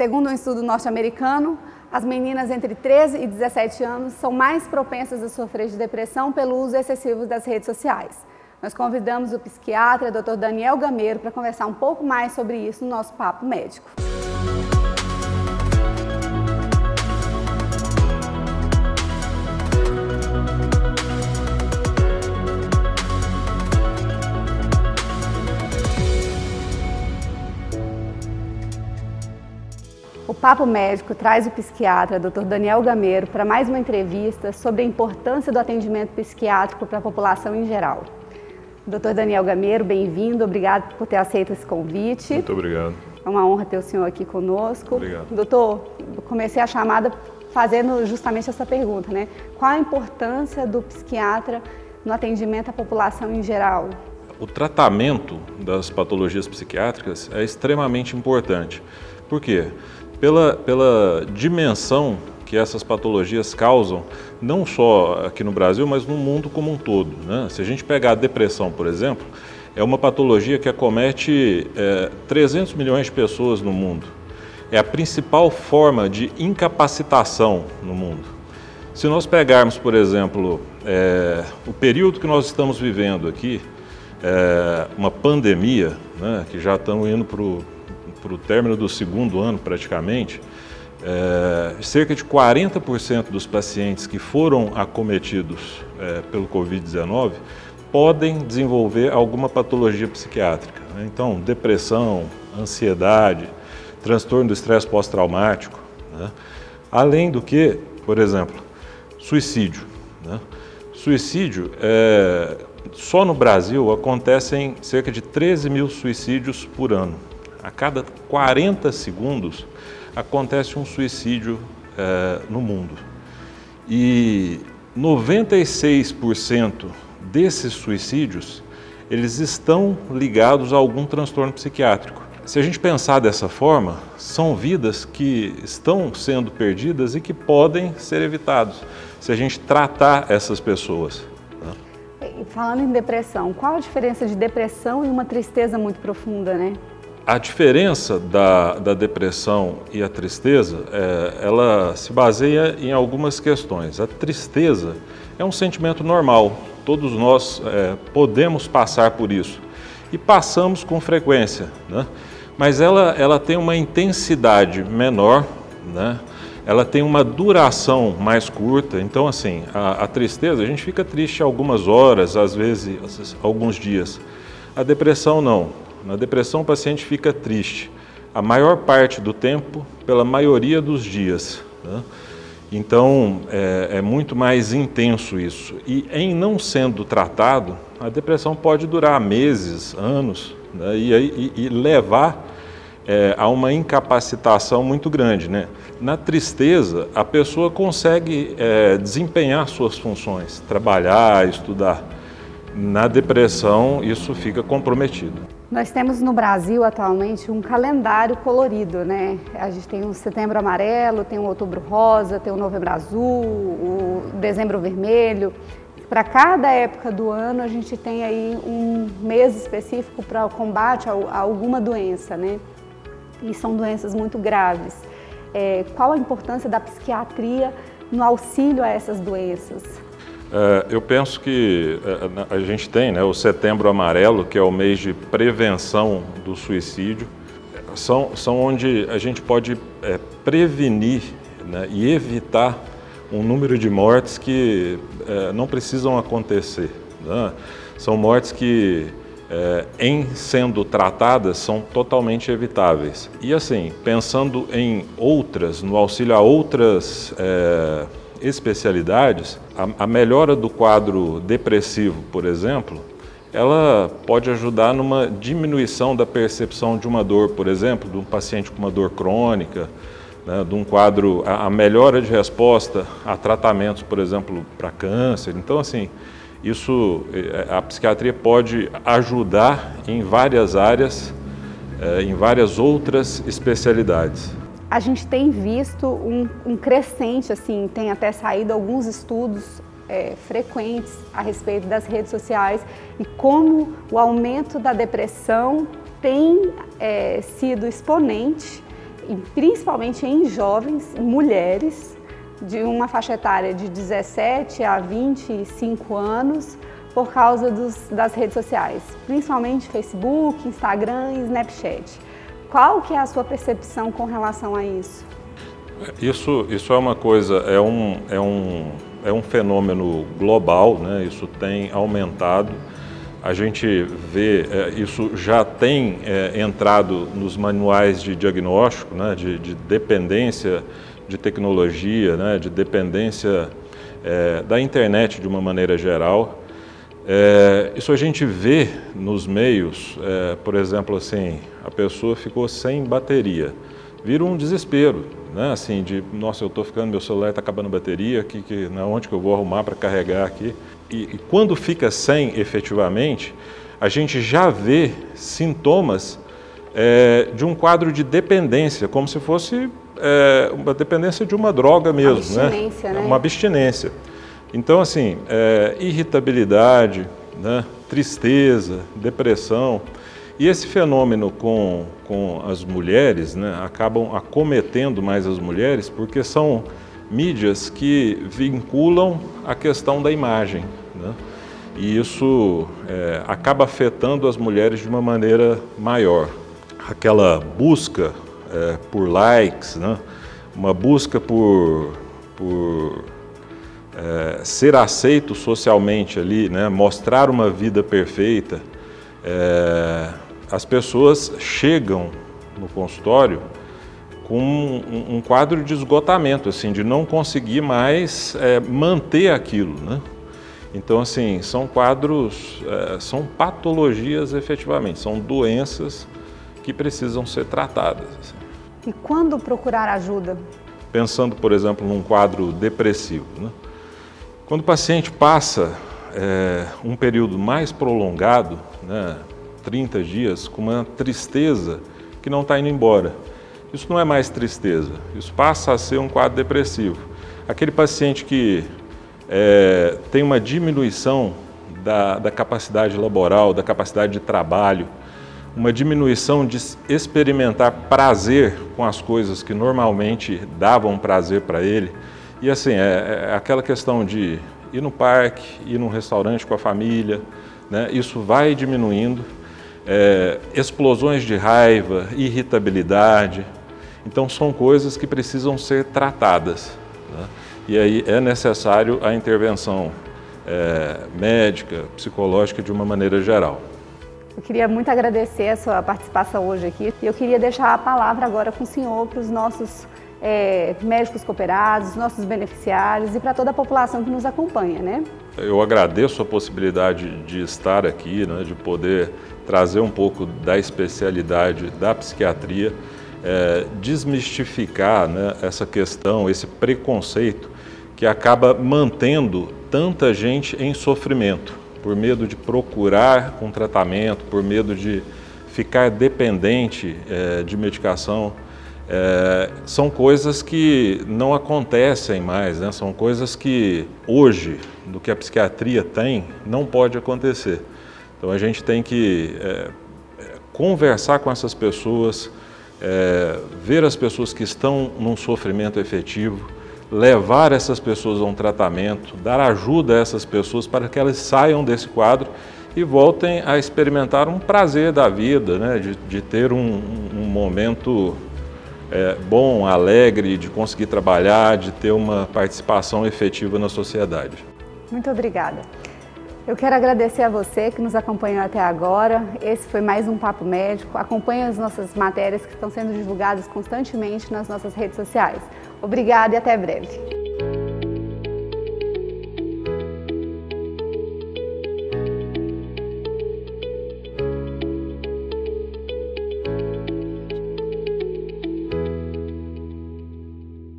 Segundo um estudo norte-americano, as meninas entre 13 e 17 anos são mais propensas a sofrer de depressão pelo uso excessivo das redes sociais. Nós convidamos o psiquiatra Dr. Daniel Gameiro para conversar um pouco mais sobre isso no nosso Papo Médico. Papo Médico traz o psiquiatra Dr. Daniel Gameiro para mais uma entrevista sobre a importância do atendimento psiquiátrico para a população em geral. Dr. Daniel Gameiro, bem-vindo, obrigado por ter aceito esse convite. Muito obrigado. É uma honra ter o senhor aqui conosco. Obrigado. Doutor, comecei a chamada fazendo justamente essa pergunta, né? Qual a importância do psiquiatra no atendimento à população em geral? O tratamento das patologias psiquiátricas é extremamente importante. Por quê? Pela, pela dimensão que essas patologias causam, não só aqui no Brasil, mas no mundo como um todo. Né? Se a gente pegar a depressão, por exemplo, é uma patologia que acomete é, 300 milhões de pessoas no mundo. É a principal forma de incapacitação no mundo. Se nós pegarmos, por exemplo, é, o período que nós estamos vivendo aqui, é, uma pandemia, né, que já estamos indo para o para o término do segundo ano praticamente, é, cerca de 40% dos pacientes que foram acometidos é, pelo Covid-19 podem desenvolver alguma patologia psiquiátrica. Né? Então, depressão, ansiedade, transtorno do estresse pós-traumático. Né? Além do que, por exemplo, suicídio. Né? Suicídio, é, só no Brasil acontecem cerca de 13 mil suicídios por ano. A cada 40 segundos acontece um suicídio é, no mundo. E 96% desses suicídios eles estão ligados a algum transtorno psiquiátrico. Se a gente pensar dessa forma, são vidas que estão sendo perdidas e que podem ser evitadas se a gente tratar essas pessoas. Né? Falando em depressão, qual a diferença de depressão e uma tristeza muito profunda, né? A diferença da, da depressão e a tristeza, é, ela se baseia em algumas questões. A tristeza é um sentimento normal, todos nós é, podemos passar por isso e passamos com frequência, né? mas ela, ela tem uma intensidade menor, né? ela tem uma duração mais curta. Então, assim, a, a tristeza, a gente fica triste algumas horas, às vezes alguns dias. A depressão não na depressão, o paciente fica triste a maior parte do tempo, pela maioria dos dias. Né? Então, é, é, muito mais intenso isso. E em não sendo tratado, a depressão pode durar meses, anos, né? e, e, e, levar é, a uma incapacitação muito grande. Né? Na tristeza, a pessoa consegue é, desempenhar suas funções, trabalhar, estudar. Na depressão, isso fica comprometido. Nós temos no Brasil atualmente um calendário colorido, né? A gente tem o setembro amarelo, tem o outubro rosa, tem o novembro azul, o dezembro vermelho. Para cada época do ano a gente tem aí um mês específico para o combate a, alguma doença, né? E são doenças muito graves. É, qual a importância da psiquiatria no auxílio a essas doenças? É, eu penso que é, a gente tem né, o Setembro Amarelo, que é o mês de prevenção do suicídio, são, são onde a gente pode é, prevenir né, e evitar um número de mortes que é, não precisam acontecer. Né? São mortes que, é, em sendo tratadas, são totalmente evitáveis. E assim, pensando em outras, no auxílio a outras é, especialidades, a, a melhora do quadro depressivo, por exemplo, ela pode ajudar numa diminuição da percepção de uma dor, por exemplo, de um paciente com uma dor crônica, né, de um quadro, a, a, melhora de resposta a tratamentos, por exemplo, para câncer. Então, assim, isso, eh, a psiquiatria pode ajudar em várias áreas, eh, em várias outras especialidades a gente tem visto um, um crescente, assim, tem até saído alguns estudos é, frequentes a respeito das redes sociais e como o aumento da depressão tem é, sido exponente principalmente em jovens, mulheres, de uma faixa etária de 17 a 25 anos, por causa dos, das redes sociais, principalmente Facebook, Instagram e Snapchat. Qual que é a sua percepção com relação a isso? Isso, isso é uma coisa, é um, é um, é um fenômeno global, né? isso tem aumentado. A gente vê, é, isso já tem é, entrado nos manuais de diagnóstico, né? de, de dependência de tecnologia, né? de dependência é, da internet de uma maneira geral. É, isso a gente vê nos meios, é, por exemplo, assim, a pessoa ficou sem bateria, vira um desespero, né? Assim, de, nossa, eu estou ficando, meu celular está acabando a bateria, que, que, na onde que eu vou arrumar para carregar aqui? E, e quando fica sem, efetivamente, a gente já vê sintomas é, de um quadro de dependência, como se fosse é, uma dependência de uma droga mesmo, uma abstinência, né? né? Uma abstinência. Então, assim, é, irritabilidade, né, tristeza, depressão. E esse fenômeno com, com as mulheres, né, acabam acometendo mais as mulheres porque são mídias que vinculam a questão da imagem. Né? E isso é, acaba afetando as mulheres de uma maneira maior. Aquela busca é, por likes, né? uma busca por, é, ser aceito socialmente ali, né, mostrar uma vida perfeita, é, as pessoas chegam no consultório com um, um, quadro de esgotamento, assim, de não conseguir mais é, manter aquilo, né? Então, assim, são quadros, é, são patologias efetivamente, são doenças que precisam ser tratadas. Assim. E quando procurar ajuda? Pensando, por exemplo, num quadro depressivo, né? Quando o paciente passa é, um período mais prolongado, né, 30 dias, com uma tristeza que não está indo embora, isso não é mais tristeza, isso passa a ser um quadro depressivo. Aquele paciente que é, tem uma diminuição da, da capacidade laboral, da capacidade de trabalho, uma diminuição de experimentar prazer com as coisas que normalmente davam prazer para ele, e assim, é, é, aquela questão de ir no parque, ir num restaurante com a família, né? isso vai diminuindo. É, explosões de raiva, irritabilidade. Então, são coisas que precisam ser tratadas. Né? E aí é necessário a intervenção é, médica, psicológica de uma maneira geral. Eu queria muito agradecer a sua participação hoje aqui e eu queria deixar a palavra agora com o senhor para os nossos é, médicos cooperados, nossos beneficiários e para toda a população que nos acompanha, né? Eu agradeço a possibilidade de estar aqui, né, de poder trazer um pouco da especialidade da psiquiatria, é, desmistificar né, essa questão, esse preconceito que acaba mantendo tanta gente em sofrimento, por medo de procurar um tratamento, por medo de ficar dependente é, de medicação é, são coisas que não acontecem mais, né? são coisas que hoje, do que a psiquiatria tem, não pode acontecer. Então a gente tem que é, conversar com essas pessoas, é, ver as pessoas que estão num sofrimento efetivo, levar essas pessoas a um tratamento, dar ajuda a essas pessoas para que elas saiam desse quadro e voltem a experimentar um prazer da vida, né? de, de ter um, um momento é, bom, alegre de conseguir trabalhar, de ter uma participação efetiva na sociedade. Muito obrigada. Eu quero agradecer a você que nos acompanhou até agora. Esse foi mais um Papo Médico. Acompanhe as nossas matérias que estão sendo divulgadas constantemente nas nossas redes sociais. Obrigada e até breve.